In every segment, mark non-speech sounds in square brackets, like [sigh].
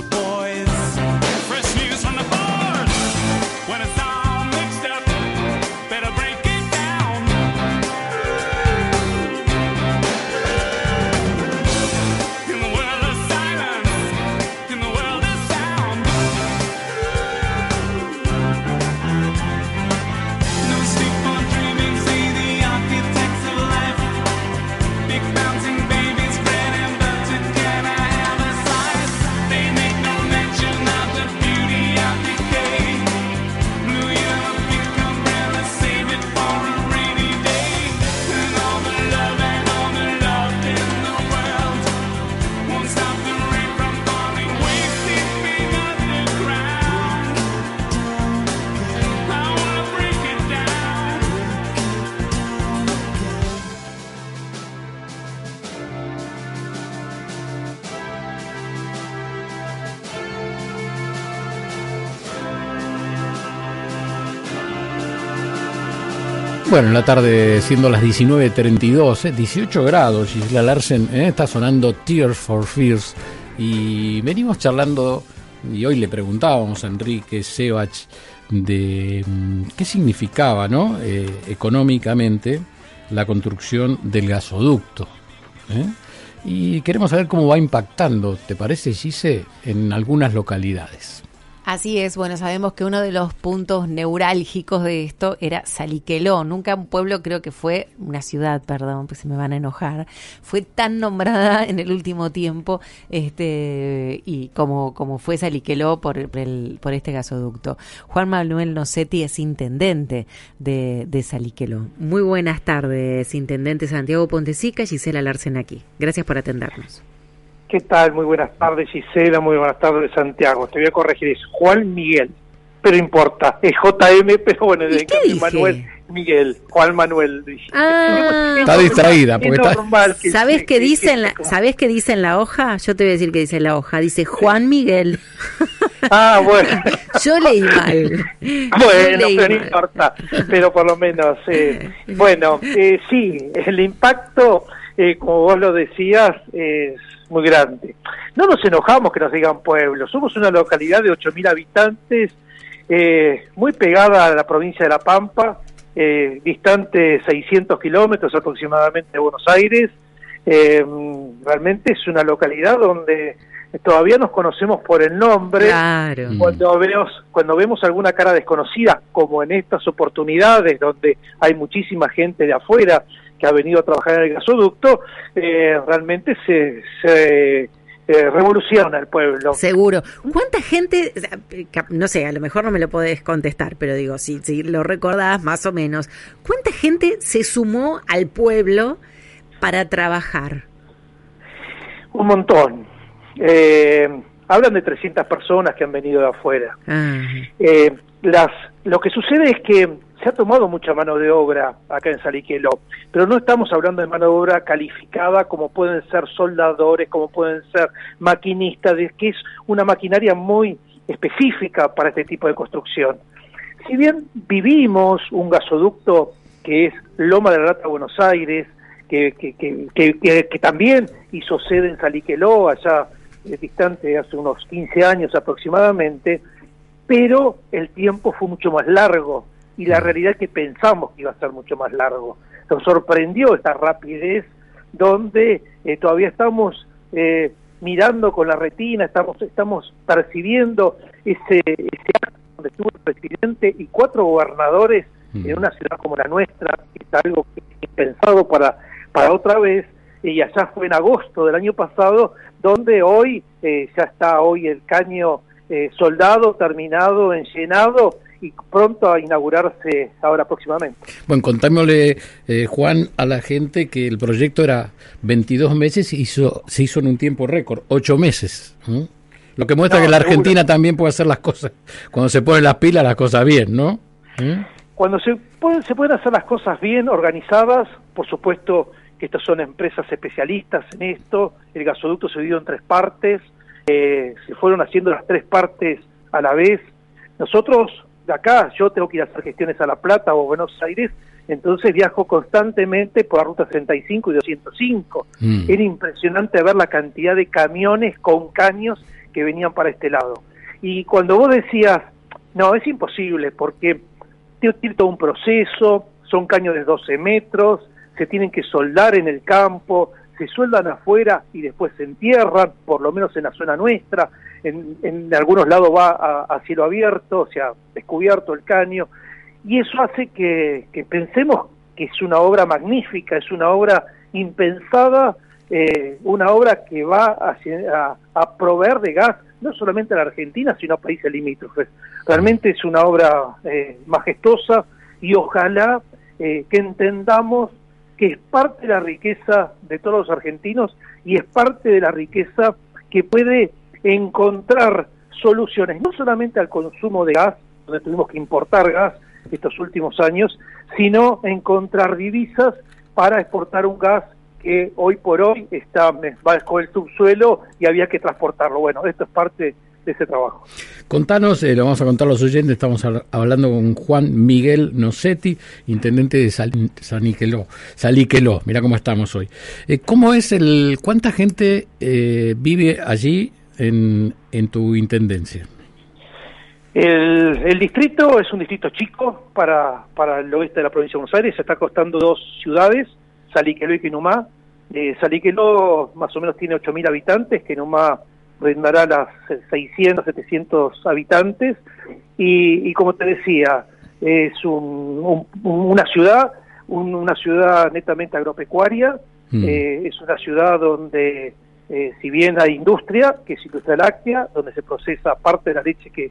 the boys, Bueno, en la tarde, siendo las 19.32, eh, 18 grados, Gisela Larsen eh, está sonando Tears for Fears. Y venimos charlando, y hoy le preguntábamos a Enrique Sebach de mm, qué significaba ¿no? Eh, económicamente la construcción del gasoducto. ¿eh? Y queremos saber cómo va impactando, ¿te parece, Gise, en algunas localidades? Así es, bueno, sabemos que uno de los puntos neurálgicos de esto era Saliqueló. Nunca un pueblo, creo que fue, una ciudad, perdón, pues se me van a enojar, fue tan nombrada [laughs] en el último tiempo este y como, como fue Saliqueló por, el- por este gasoducto. Juan Manuel Nocetti es intendente de, de Saliqueló. Muy buenas tardes, intendente Santiago Pontesica, Gisela Larsen aquí. Gracias por atendernos. ¿Qué tal? Muy buenas tardes, Gisela. Muy buenas tardes, Santiago. Te voy a corregir, es Juan Miguel. Pero importa, es JM, pero bueno, ¿Y de qué cambio dije? Manuel Miguel. Juan Manuel. Ah. Es Está normal, distraída, es porque está- normal que- ¿Sabes que- qué que- dice en la, que- ¿Sabés qué dice en la hoja? Yo te voy a decir qué dice en la hoja. Dice Juan Miguel. [laughs] Ah, bueno. [laughs] Yo leí mal. Bueno, leí pero no importa, pero por lo menos, eh, [laughs] bueno, eh, sí, el impacto, eh, como vos lo decías, es muy grande. No nos enojamos que nos digan pueblo, somos una localidad de 8.000 habitantes, eh, muy pegada a la provincia de La Pampa, eh, distante 600 kilómetros aproximadamente de Buenos Aires. Eh, realmente es una localidad donde todavía nos conocemos por el nombre Claro. cuando vemos cuando vemos alguna cara desconocida como en estas oportunidades donde hay muchísima gente de afuera que ha venido a trabajar en el gasoducto eh, realmente se, se eh, revoluciona el pueblo Seguro. ¿Cuánta gente, no sé, a lo mejor no me lo podés contestar, pero digo, si, si lo recordás más o menos, ¿cuánta gente se sumó al pueblo para trabajar? un montón Eh, hablan de 300 personas que han venido de afuera Ah, Eh, las, lo que sucede es que se ha tomado mucha mano de obra acá en Saliqueló, pero no estamos hablando de mano de obra calificada como pueden ser soldadores, como pueden ser maquinistas, que es una maquinaria muy específica para este tipo de construcción. Si bien vivimos un gasoducto que es Loma de la Rata Buenos Aires, que- que también hizo sede en Saliqueló, allá eh, distante hace unos 15 años aproximadamente, pero el tiempo fue mucho más largo y la realidad es que pensamos que iba a ser mucho más largo. Nos sorprendió esta rapidez donde eh, todavía estamos eh, mirando con la retina, estamos, estamos percibiendo ese, ese acto donde estuvo el presidente y cuatro gobernadores Mm. en una ciudad como la nuestra, que es algo que es pensado para, para otra vez, y allá fue en agosto del año pasado, donde hoy eh, ya está hoy el caño eh, soldado, terminado, enllenado y pronto a inaugurarse ahora próximamente. Bueno, contámosle, eh, Juan, a la gente que el proyecto era 22 meses y hizo, se hizo en un tiempo récord, 8 meses. Lo que muestra No, que la seguro. Argentina también puede hacer las cosas, cuando se ponen las pilas, las cosas bien, ¿no? ¿Mm? Cuando se pueden, se pueden hacer las cosas bien organizadas, por supuesto que estas son empresas especialistas en esto, el gasoducto se dividió en tres partes, eh, se fueron haciendo las tres partes a la vez. Nosotros de acá, yo tengo que ir a hacer gestiones a La Plata o Buenos Aires Entonces viajo constantemente por la ruta 65 y 205. Mm. Era impresionante ver la cantidad de camiones con caños que venían para este lado. Y cuando vos decías, no, es imposible porque tiene todo un proceso, son caños de 12 metros, se tienen que soldar en el campo, se sueldan afuera y después se entierran, por lo menos en la zona nuestra, en, en algunos lados va a, cielo abierto, o sea, descubierto el caño, y eso hace que, pensemos que es una obra magnífica, es una obra impensada, eh, una obra que va a, a proveer de gas no solamente a la Argentina, sino a países limítrofes. Realmente es una obra eh, majestuosa y ojalá eh, que entendamos que es parte de la riqueza de todos los argentinos y es parte de la riqueza que puede encontrar soluciones no solamente al consumo de gas, donde tuvimos que importar gas estos últimos años, sino encontrar divisas para exportar un gas que hoy por hoy está bajo el subsuelo y había que transportarlo. Bueno, esto es parte de ese trabajo. Contanos, eh, lo vamos a contar a los oyentes, estamos hab- hablando con Juan Miguel Nocetti, intendente de Sal Saniqueló, Saliqueló, mira cómo estamos hoy. Eh, ¿Cómo es el, cuánta gente eh, vive allí en, en tu intendencia? El, el distrito es un distrito chico para, para el oeste de la provincia de Buenos Aires, se está costando dos ciudades, Saliqueló y Quinumá. Eh, Saliqueló más o menos tiene 8.000 habitantes, Quinumá rondará las 600, 700 habitantes y, y como te decía, es un- un- una ciudad, un- una ciudad netamente agropecuaria, Mm. eh, es una ciudad donde, eh, si bien hay industria, que es industria láctea, donde se procesa parte de la leche que,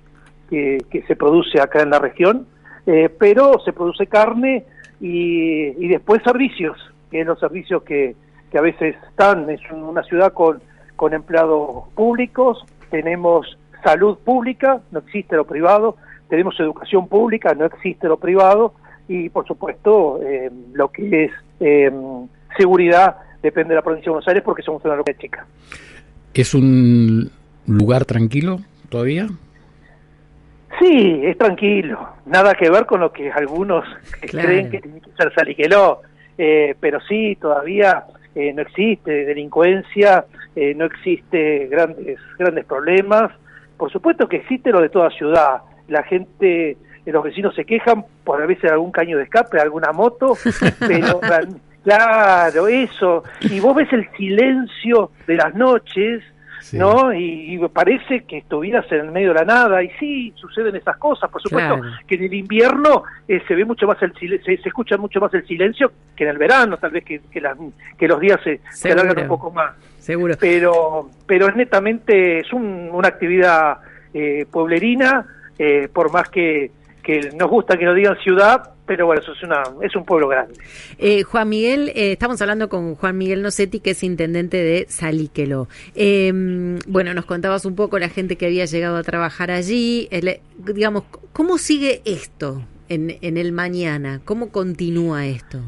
que, se produce acá en la región, eh, pero se produce carne y, y después servicios, que es los servicios que, que a veces están, es un- una ciudad con, con empleados públicos, tenemos salud pública, no existe lo privado, tenemos educación pública, no existe lo privado, y por supuesto eh, lo que es eh, seguridad depende de la provincia de Buenos Aires porque somos una localidad chica. ¿Es un lugar tranquilo todavía? Sí, es tranquilo, nada que ver con lo que algunos Claro. creen que tiene que ser Saliqueló, eh, pero sí, todavía eh, no existe delincuencia, eh, no existe grandes, grandes problemas, por supuesto que existe lo de toda ciudad, la gente, eh, los vecinos se quejan por a veces algún caño de escape, alguna moto, [laughs] pero real- claro, eso, y vos ves el silencio de las noches, Sí. ¿no? Y, y parece que estuvieras en el medio de la nada, y sí, suceden esas cosas, por supuesto Claro. que en el invierno eh, se ve mucho más el se, se escucha mucho más el silencio que en el verano, tal vez que, que, las- que los días se, alargan un poco más. Seguro. Pero, pero es netamente, es un- una actividad eh, pueblerina, eh, por más que, que nos gusta que nos digan ciudad, pero bueno, eso es, una, es un pueblo grande. Eh, Juan Miguel, eh, estamos hablando con Juan Miguel Nocetti, que es intendente de Saliqueló. Eh, bueno, nos contabas un poco la gente que había llegado a trabajar allí. El- digamos, ¿cómo sigue esto en, en el mañana? ¿Cómo continúa esto?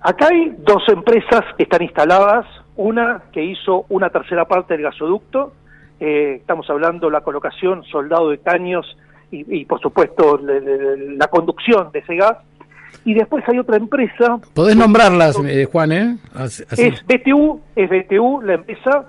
Acá hay dos empresas que están instaladas, una que hizo una tercera parte del gasoducto, eh, estamos hablando la colocación, soldado de caños y, y, por supuesto le- le- la conducción de ese gas, y después hay otra empresa, Podés nombrarlas, eh, Juan, ¿eh? Así- es BTU, es BTU la empresa,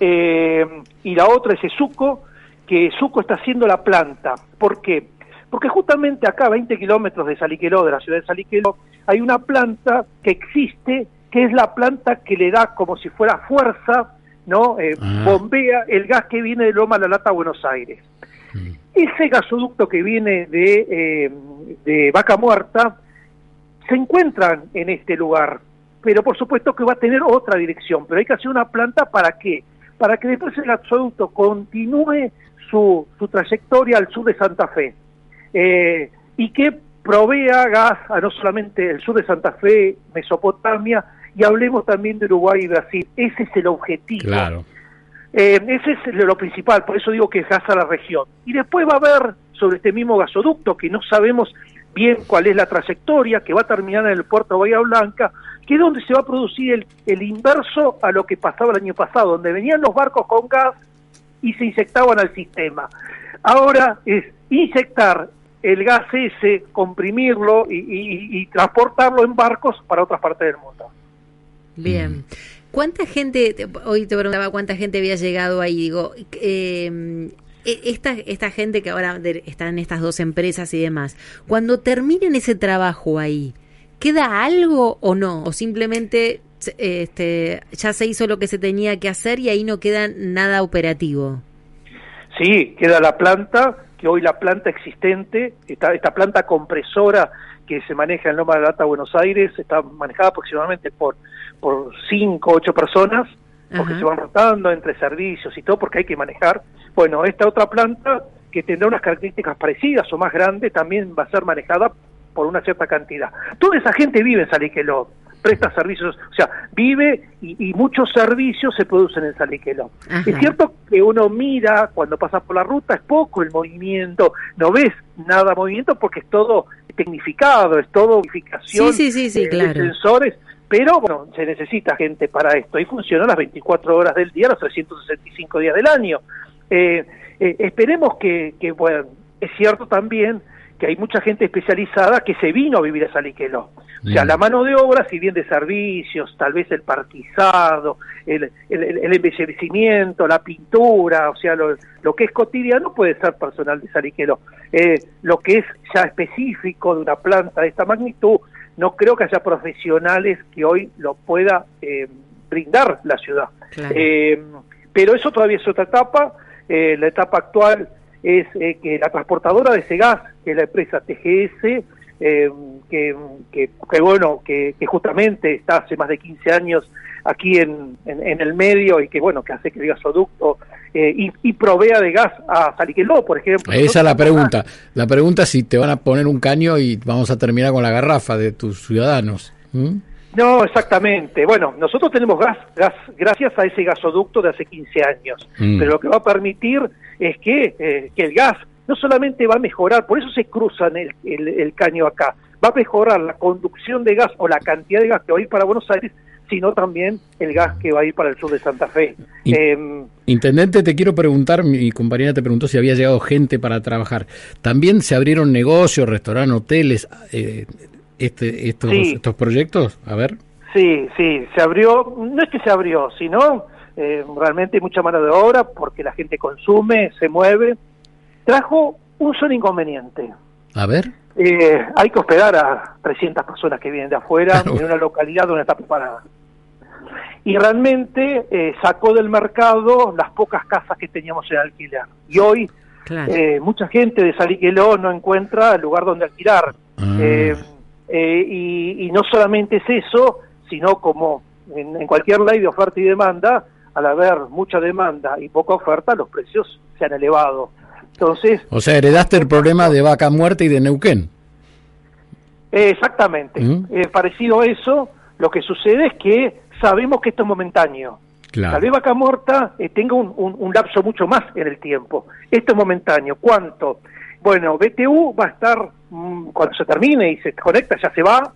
eh, y la otra es Esuco, que Esuco está haciendo la planta. ¿Por qué? Porque justamente acá, a 20 kilómetros de Saliqueló, de la ciudad de Saliqueló, hay una planta que existe, que es la planta que le da como si fuera fuerza, ¿no? Eh, Ah. Bombea el gas que viene de Loma La Lata a Buenos Aires. Mm. Ese gasoducto que viene de, eh, de Vaca Muerta se encuentran en este lugar, pero por supuesto que va a tener otra dirección, pero hay que hacer una planta para qué? Para que después el gasoducto continúe su, su trayectoria al sur de Santa Fe eh, y que provea gas a no solamente el sur de Santa Fe, Mesopotamia, y hablemos también de Uruguay y Brasil. Ese es el objetivo. Claro. Eh, ese es lo principal, por eso digo que es gas a la región. Y después va a haber sobre este mismo gasoducto, que no sabemos bien cuál es la trayectoria, que va a terminar en el puerto de Bahía Blanca, que es donde se va a producir el, el inverso a lo que pasaba el año pasado, donde venían los barcos con gas y se inyectaban al sistema. Ahora es inyectar el gas ese, comprimirlo y, y- y transportarlo en barcos para otras partes del mundo. Bien. ¿Cuánta gente, te- hoy te preguntaba cuánta gente había llegado ahí, digo, eh, esta, esta gente que ahora está en estas dos empresas y demás, cuando terminen ese trabajo ahí, ¿queda algo o no? ¿O simplemente este, ya se hizo lo que se tenía que hacer y ahí no queda nada operativo? Sí, queda la planta, que hoy la planta existente, esta, esta planta compresora que se maneja en Loma de la Lata, Buenos Aires, está manejada aproximadamente por, por cinco, ocho personas, porque Ajá. se van rotando entre servicios y todo, porque hay que manejar. Bueno, esta otra planta, que tendrá unas características parecidas o más grandes, también va a ser manejada por una cierta cantidad. Toda esa gente vive en Saliqueló, presta servicios, o sea, vive y, y muchos servicios se producen en Saliqueló. Ajá. Es cierto que uno mira cuando pasa por la ruta, es poco el movimiento, no ves nada movimiento porque es todo tecnificado, es todo unificación Sí, sí, sí, de- claro. sensores, pero bueno, se necesita gente para esto y funciona las 24 horas del día, los 365 días del año. Eh, eh, esperemos que, que, bueno, es cierto también que hay mucha gente especializada que se vino a vivir a Saliqueló. O sea, la mano de obra, si bien de servicios, tal vez el parquizado, el, el, el- el embellecimiento, la pintura, o sea, lo, lo que es cotidiano puede ser personal de Saliqueló. Eh, lo que es ya específico de una planta de esta magnitud, no creo que haya profesionales que hoy lo pueda eh, brindar la ciudad. Claro. Eh, pero eso todavía es otra etapa. Eh, la etapa actual es eh, que la transportadora de ese gas, que es la empresa TGS, que, que, que bueno, que, que justamente está hace más de 15 años aquí en, en, en el medio y que bueno, que hace que el gasoducto eh, y, y provea de gas a Saliqueló, por ejemplo. Esa es la pregunta. La pregunta es si te van a poner un caño y vamos a terminar con la garrafa de tus ciudadanos. ¿Mm? No, exactamente. Bueno, nosotros tenemos gas, gas gracias a ese gasoducto de hace 15 años, Mm. pero lo que va a permitir es que, eh, que el gas no solamente va a mejorar, por eso se cruzan el, el- el caño acá, va a mejorar la conducción de gas o la cantidad de gas que va a ir para Buenos Aires, sino también el gas que va a ir para el sur de Santa Fe. Em, Intendente, te quiero preguntar, mi compañera te preguntó si había llegado gente para trabajar. También se abrieron negocios, restaurantes, hoteles, eh, este, estos, Sí. estos proyectos. A ver. Sí, sí, se abrió, no es que se abrió, sino eh, realmente mucha mano de obra porque la gente consume, se mueve. Trajo un solo inconveniente. A ver. Eh, hay que hospedar a 300 personas que vienen de afuera Claro. en una localidad donde está preparada. Y realmente eh, sacó del mercado las pocas casas que teníamos en alquiler. Y hoy Claro. eh, mucha gente de Saliqueló no encuentra el lugar donde alquilar. Ah. Eh, eh, y, y no solamente es eso, sino como en, en cualquier ley de oferta y demanda, al haber mucha demanda y poca oferta, los precios se han elevado. Entonces, O sea, heredaste el problema de Vaca Muerta y de Neuquén. exactamente, ¿Mm? eh, parecido a eso, lo que sucede es que sabemos que esto es momentáneo. Tal vez Claro. Vaca Muerta eh, tenga un, un- un lapso mucho más en el tiempo. Esto es momentáneo. ¿Cuánto? Bueno, BTU va a estar, mm, cuando se termine y se conecta, ya se va.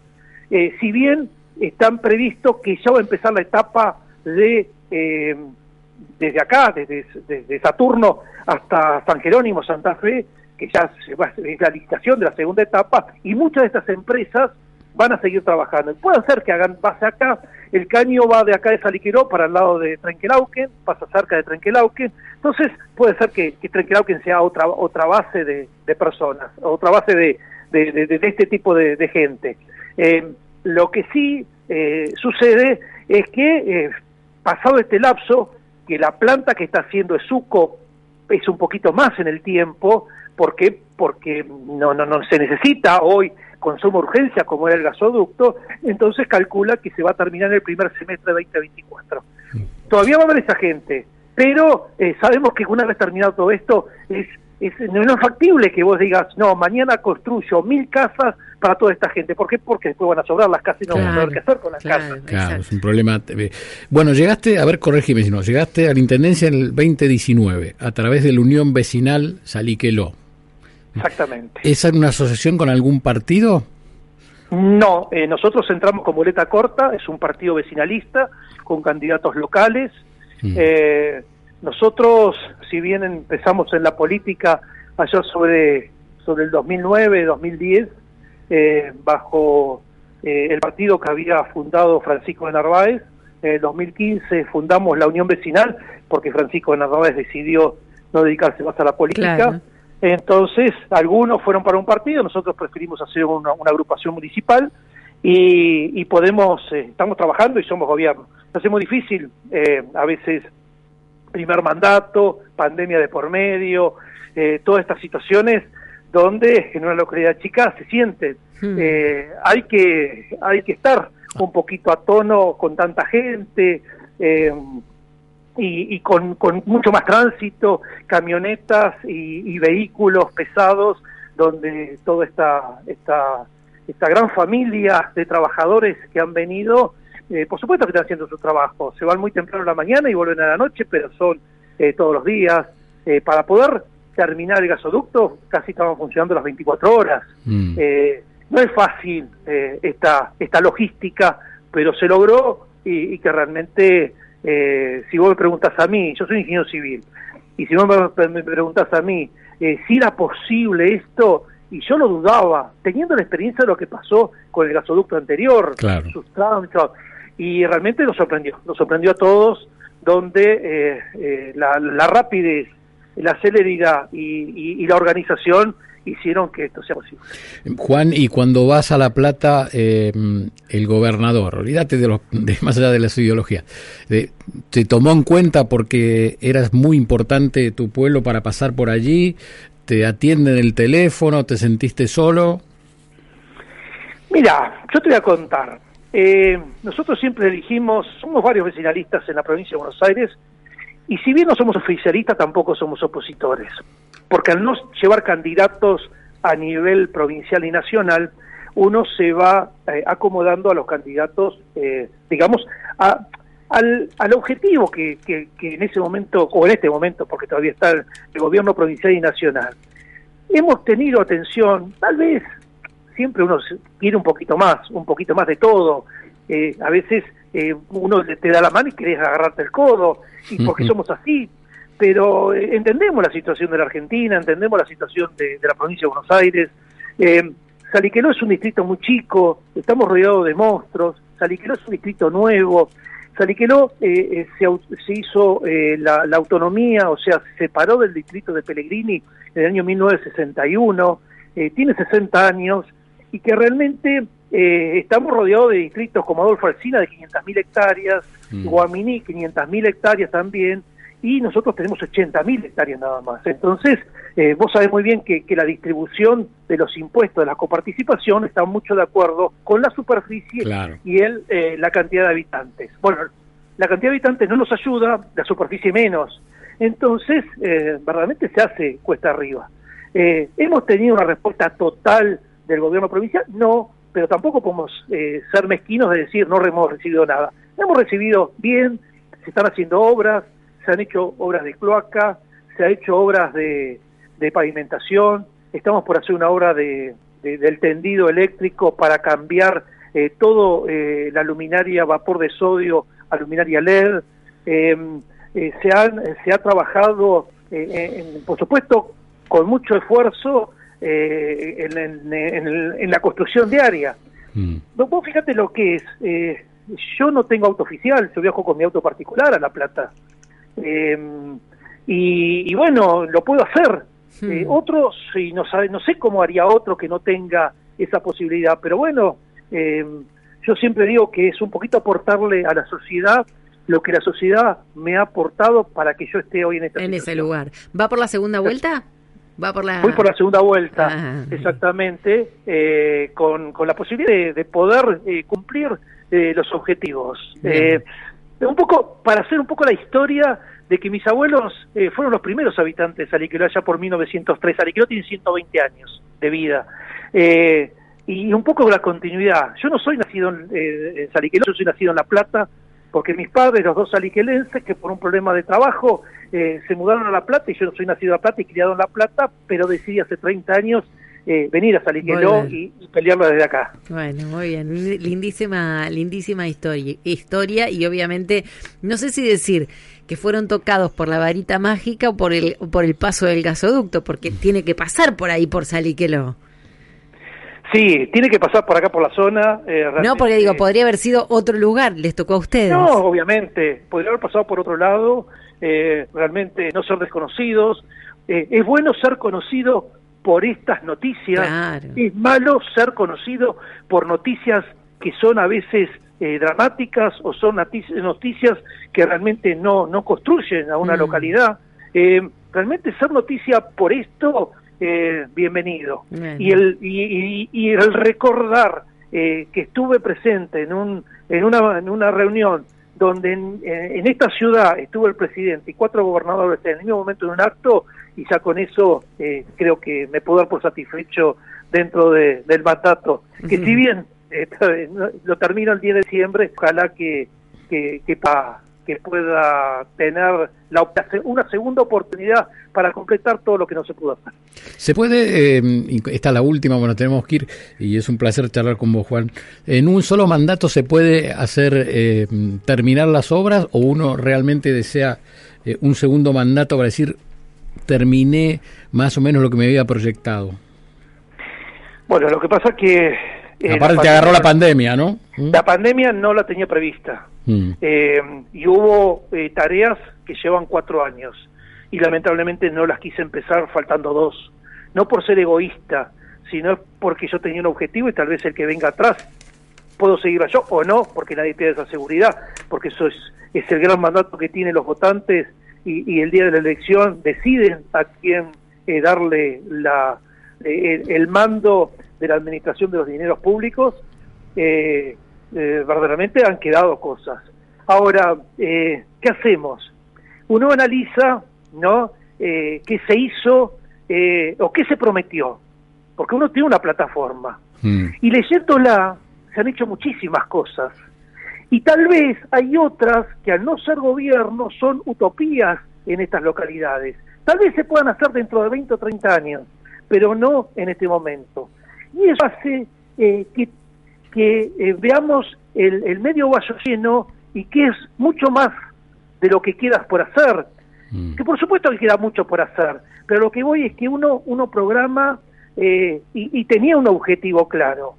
Eh, si bien están previstos que ya va a empezar la etapa de, eh, desde acá, desde, Saturno hasta San Jerónimo, Santa Fe, que ya es la licitación de la segunda etapa, y muchas de estas empresas van a seguir trabajando. Puede ser que hagan base acá, el caño va de acá de Saliqueró para el lado de Trenquelauquen, pasa cerca de Trenquelauquen, entonces puede ser que, que Trenquelauquen sea otra otra base de, personas, otra base de, de, este tipo de, de gente. Eh, lo que sí eh, sucede es que, eh, pasado este lapso, que la planta que está haciendo Esuco es un poquito más en el tiempo, ¿por qué? Porque no, no, no se necesita hoy consumo urgencia como era el gasoducto, entonces calcula que se va a terminar en el primer semestre de 2024. Todavía va a haber esa gente, pero eh, sabemos que una vez terminado todo esto, es, es, no es factible que vos digas, no, mañana construyo mil casas para toda esta gente. ¿Por qué? Porque después van a sobrar las casas y no van a saber qué hacer con las claro, casas. Claro, exacto. es un problema. Bueno, llegaste, a ver, corregime si no, llegaste a la Intendencia en el 2019 a través de la Unión Vecinal Saliqueló. Exactamente. ¿Es una asociación con algún partido? No, eh, nosotros entramos con boleta corta, es un partido vecinalista con candidatos locales. Mm. Eh, nosotros, si bien empezamos en la política allá sobre, sobre el 2009-2010, eh, bajo eh, el partido que había fundado Francisco de Narváez. En el 2015 fundamos la Unión Vecinal, porque Francisco de Narváez decidió no dedicarse más a la política. Claro. Entonces, algunos fueron para un partido, nosotros preferimos hacer una, una agrupación municipal y, y podemos, eh, estamos trabajando y somos gobierno. Nos muy difícil, eh, a veces, primer mandato, pandemia de por medio, eh, todas estas situaciones donde en una localidad chica se sienten. Hmm. Eh, hay, que, hay que estar un poquito a tono con tanta gente. Eh, y, y con, con mucho más tránsito, camionetas y, y vehículos pesados, donde toda esta, esta, esta gran familia de trabajadores que han venido, eh, por supuesto que están haciendo su trabajo, se van muy temprano en la mañana y vuelven a la noche, pero son eh, todos los días. Eh, para poder terminar el gasoducto, casi estaban funcionando las 24 horas. Mm. Eh, no es fácil eh, esta, esta logística, pero se logró y, y que realmente, eh, si vos me preguntas a mí, yo soy ingeniero civil, y si vos me, me preguntas a mí eh, si era posible esto, y yo lo dudaba, teniendo la experiencia de lo que pasó con el gasoducto anterior, Claro. sus y realmente nos sorprendió, nos sorprendió a todos, donde eh, eh, la, la rapidez, la celeridad y, y- y la organización hicieron que esto sea posible. Juan, y cuando vas a La Plata, eh, el gobernador, olvídate de, los, de más allá de las ideologías, de- ¿te tomó en cuenta porque eras muy importante tu pueblo para pasar por allí? ¿Te atienden el teléfono? ¿Te sentiste solo? Mira, yo te voy a contar. Eh, nosotros siempre dijimos, somos varios vecinalistas en la provincia de Buenos Aires, y si bien no somos oficialistas, tampoco somos opositores, porque al no llevar candidatos a nivel provincial y nacional, uno se va eh, acomodando a los candidatos, eh, digamos, a- al, al objetivo que, que- que en ese momento, o en este momento, porque todavía está el, gobierno provincial y nacional, hemos tenido atención, tal vez siempre uno quiere un poquito más, un poquito más de todo. Eh, a veces eh, uno te da la mano y querés agarrarte el codo, y porque somos así. Pero eh, entendemos la situación de la Argentina, entendemos la situación de, de la provincia de Buenos Aires. Eh, Saliqueló es un distrito muy chico, estamos rodeados de monstruos. Saliqueló es un distrito nuevo. Saliqueló eh, eh, se, se hizo eh, la, la autonomía, o sea, se separó del distrito de Pellegrini en el año 1961, eh, tiene 60 años y que realmente eh, estamos rodeados de distritos como Adolfo Alsina de 500.000 hectáreas, Mm. Guaminí 500.000 hectáreas también, y nosotros tenemos 80.000 hectáreas nada más. Entonces, eh, vos sabés muy bien que, que la distribución de los impuestos de la coparticipación está mucho de acuerdo con la superficie Claro. y el, eh, la cantidad de habitantes. Bueno, la cantidad de habitantes no nos ayuda, la superficie menos. Entonces, eh, verdaderamente se hace cuesta arriba. Eh, ¿Hemos tenido una respuesta total del gobierno provincial? No, pero tampoco podemos eh, ser mezquinos de decir no hemos recibido nada. Hemos recibido bien, se están haciendo obras, se han hecho obras de cloaca, se ha hecho obras de, de pavimentación, estamos por hacer una obra de, de- del tendido eléctrico para cambiar eh, todo eh, la luminaria vapor de sodio a luminaria LED. Eh, eh, se, han, se ha trabajado, eh, en- por supuesto, con mucho esfuerzo eh, en, en- en el- en la construcción diaria. Mm. No, vos fíjate lo que es. eh, yo no tengo auto oficial, yo viajo con mi auto particular a La Plata. Eh, y, y bueno, lo puedo hacer. Eh, Hmm. otros, y no, sabe, no sé cómo haría otro que no tenga esa posibilidad, pero bueno, eh, yo siempre digo que es un poquito aportarle a la sociedad lo que la sociedad me ha aportado para que yo esté hoy en esta En ese lugar. ¿Va por la segunda vuelta? Va por la... Voy por la segunda vuelta, Ah. exactamente, eh, con, con la posibilidad de, de poder eh, cumplir eh, los objetivos. Eh, un poco, para hacer un poco la historia de que mis abuelos eh, fueron los primeros habitantes de Saliqueló allá por 1903. Saliqueló tiene 120 años de vida. Y un poco la continuidad. Yo no soy nacido en, eh, en Saliqueló, yo soy nacido en La Plata, porque mis padres, los dos saliquelenses, que por un problema de trabajo eh, se mudaron a La Plata, y yo no soy nacido en La Plata y criado en La Plata, pero decidí hace 30 años eh, venir a Saliqueló y, y pelearlo desde acá. Bueno, muy bien. Lindísima, lindísima historia, historia y obviamente, no sé si decir que fueron tocados por la varita mágica o por el, por el paso del gasoducto, porque tiene que pasar por ahí, por Saliqueló. Sí, tiene que pasar por acá por la zona. eh, No, porque digo, podría haber sido otro lugar, les tocó a ustedes. No, obviamente, podría haber pasado por otro lado, eh, realmente no ser desconocidos. Eh, es bueno ser conocido por estas noticias, Claro. es malo ser conocido por noticias que son a veces eh, dramáticas o son noti- noticias que realmente no, no construyen a una Mm. localidad. Eh, realmente ser noticia por esto, eh, bienvenido. Y el, y, y- y el recordar eh, que estuve presente en, un, en, una, en una reunión donde en, eh, en esta ciudad estuvo el presidente y cuatro gobernadores en el mismo momento en un acto, y ya con eso eh, creo que me puedo dar por satisfecho dentro de- del mandato. Que si bien eh, [laughs] lo termino el 10 de diciembre, ojalá que, que, que, pa- que pueda tener la, una segunda oportunidad para completar todo lo que no se pudo hacer. Se puede, eh, y esta es la última, bueno, tenemos que ir y es un placer charlar con vos, Juan. ¿En un solo mandato se puede hacer eh, terminar las obras o uno realmente desea eh, un segundo mandato para decir terminé más o menos lo que me había proyectado? Bueno, lo que pasa que... eh, Aparte te agarró la pandemia- ¿no? ¿Mm? La pandemia no la tenía prevista. Mm. Eh, y hubo eh, tareas que llevan cuatro años y lamentablemente no las quise empezar faltando dos. No por ser egoísta, sino porque yo tenía un objetivo y tal vez el que venga atrás puedo seguirla yo o no, porque nadie tiene esa seguridad, porque eso es, es el gran mandato que tienen los votantes y, y el día de la elección deciden a quién eh, darle la, eh, el, el mando de la administración de los dineros públicos. Eh, eh, verdaderamente han quedado cosas. Ahora, eh, ¿qué hacemos? Uno analiza, ¿no? Eh, ¿Qué se hizo eh, o qué se prometió? Porque uno tiene una plataforma. Mm. Y leyéndola, se han hecho muchísimas cosas. Y tal vez hay otras que al no ser gobierno son utopías en estas localidades. Tal vez se puedan hacer dentro de 20 o 30 años, pero no en este momento. Y eso hace eh, que, que eh, veamos el, el medio vaso lleno y que es mucho más de lo que quedas por hacer. Mm. Que por supuesto que queda mucho por hacer, pero lo que voy es que uno, uno programa eh, y, y tenía un objetivo claro.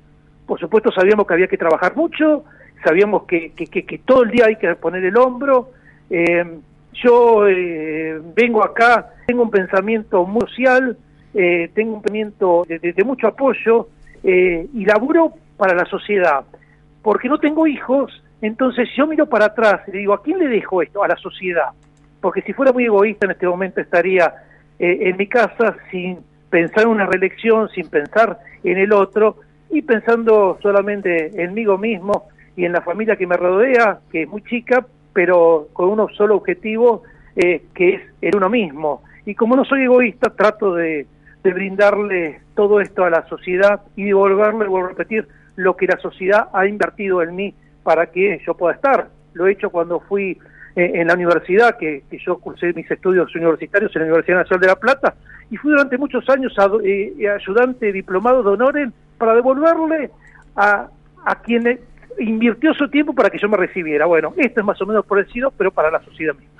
Por supuesto sabíamos que había que trabajar mucho, sabíamos que, que, que- que todo el día hay que poner el hombro. Eh, yo eh, vengo acá, tengo un pensamiento muy social, eh, tengo un pensamiento de mucho apoyo eh, y laburo para la sociedad. Porque no tengo hijos, entonces yo miro para atrás y le digo, ¿a quién le dejo esto? A la sociedad. Porque si fuera muy egoísta en este momento estaría eh, en mi casa sin pensar en una reelección, sin pensar en el otro y pensando solamente en mí mismo y en la familia que me rodea, que es muy chica, pero con un solo objetivo, eh, que es el uno mismo. Y como no soy egoísta, trato de, de brindarle todo esto a la sociedad y devolverle, vuelvo a repetir, lo que la sociedad ha invertido en mí para que yo pueda estar. Lo he hecho cuando fui eh, en la universidad, que, yo cursé mis estudios universitarios en la Universidad Nacional de La Plata, y fui durante muchos años ado- eh, ayudante diplomado de honores para devolverle a, a quien eh, invirtió su tiempo para que yo me recibiera. Bueno, esto es más o menos parecido, pero para la sociedad misma.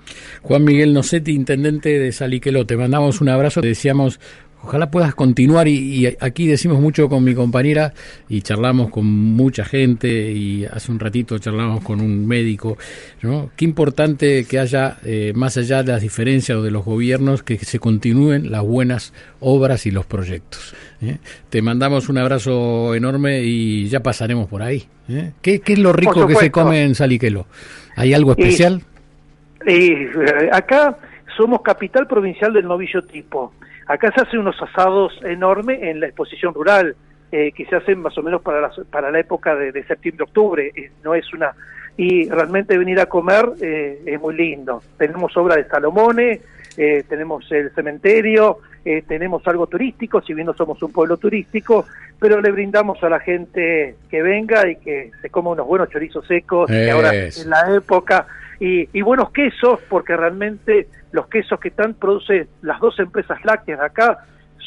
Juan Miguel Nocetti, intendente de Saliqueló, te mandamos un abrazo, te deseamos, ojalá puedas continuar y, y aquí decimos mucho con mi compañera y charlamos con mucha gente y hace un ratito charlamos con un médico, ¿no? Qué importante que haya, eh, más allá de las diferencias o de los gobiernos, que se continúen las buenas obras y los proyectos. ¿eh? Te mandamos un abrazo enorme y ya pasaremos por ahí. ¿eh? ¿Qué, qué es lo rico que se come en Saliqueló? ¿Hay algo Y- especial? Eh, acá somos capital provincial del novillo tipo. Acá se hacen unos asados enormes en la exposición rural, eh, que se hacen más o menos para la, para la época de, septiembre-octubre. Eh, no es una y realmente venir a comer eh, es muy lindo. Tenemos obra de Salomone, eh, tenemos el cementerio, tenemos algo turístico, si bien no somos un pueblo turístico, pero le brindamos a la gente que venga y que se coma unos buenos chorizos secos, que ahora en la época, y, y buenos quesos, porque realmente los quesos que están produce las dos empresas lácteas de acá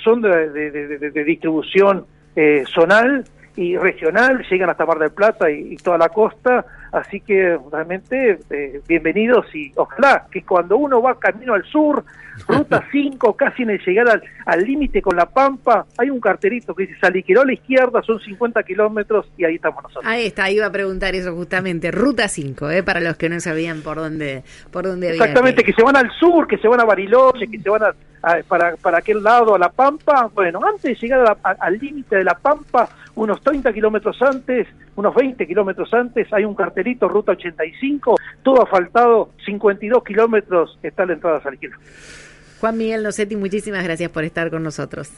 son de, de- de- de- de distribución eh, zonal y regional, llegan hasta Mar del Plata y, y toda la costa, así que realmente eh, bienvenidos y ojalá que cuando uno va camino al sur, ruta [laughs] 5, casi en el llegar al límite con La Pampa, hay un carterito que dice Saliqueró a la izquierda, son 50 kilómetros y ahí estamos nosotros. Ahí está, iba a preguntar eso justamente. Ruta 5, ¿eh? para los que no sabían por dónde, por dónde había Exactamente, que que se van al sur, que se van a Bariloche, que se van a- a- para, para aquel lado, a La Pampa. Bueno, antes de llegar a la- a- al límite de La Pampa, unos 30 kilómetros antes, unos 20 kilómetros antes, hay un cartelito, Ruta 85, todo asfaltado, 52 kilómetros está la entrada a Salquilo. Juan Miguel Nocetti, muchísimas gracias por estar con nosotros.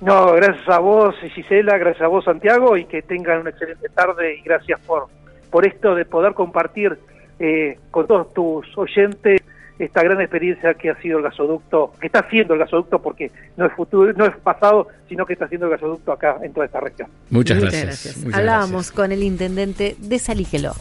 No, gracias a vos, Gisela, gracias a vos, Santiago, y que tengan una excelente tarde y gracias por, por esto de poder compartir eh, con todos tus oyentes esta gran experiencia que ha sido el gasoducto, que está haciendo el gasoducto porque no es futuro, no es pasado, sino que está haciendo el gasoducto acá en toda esta región. Muchas Muchas gracias. gracias. Muchas Hablábamos gracias. con el intendente de Salíquelo.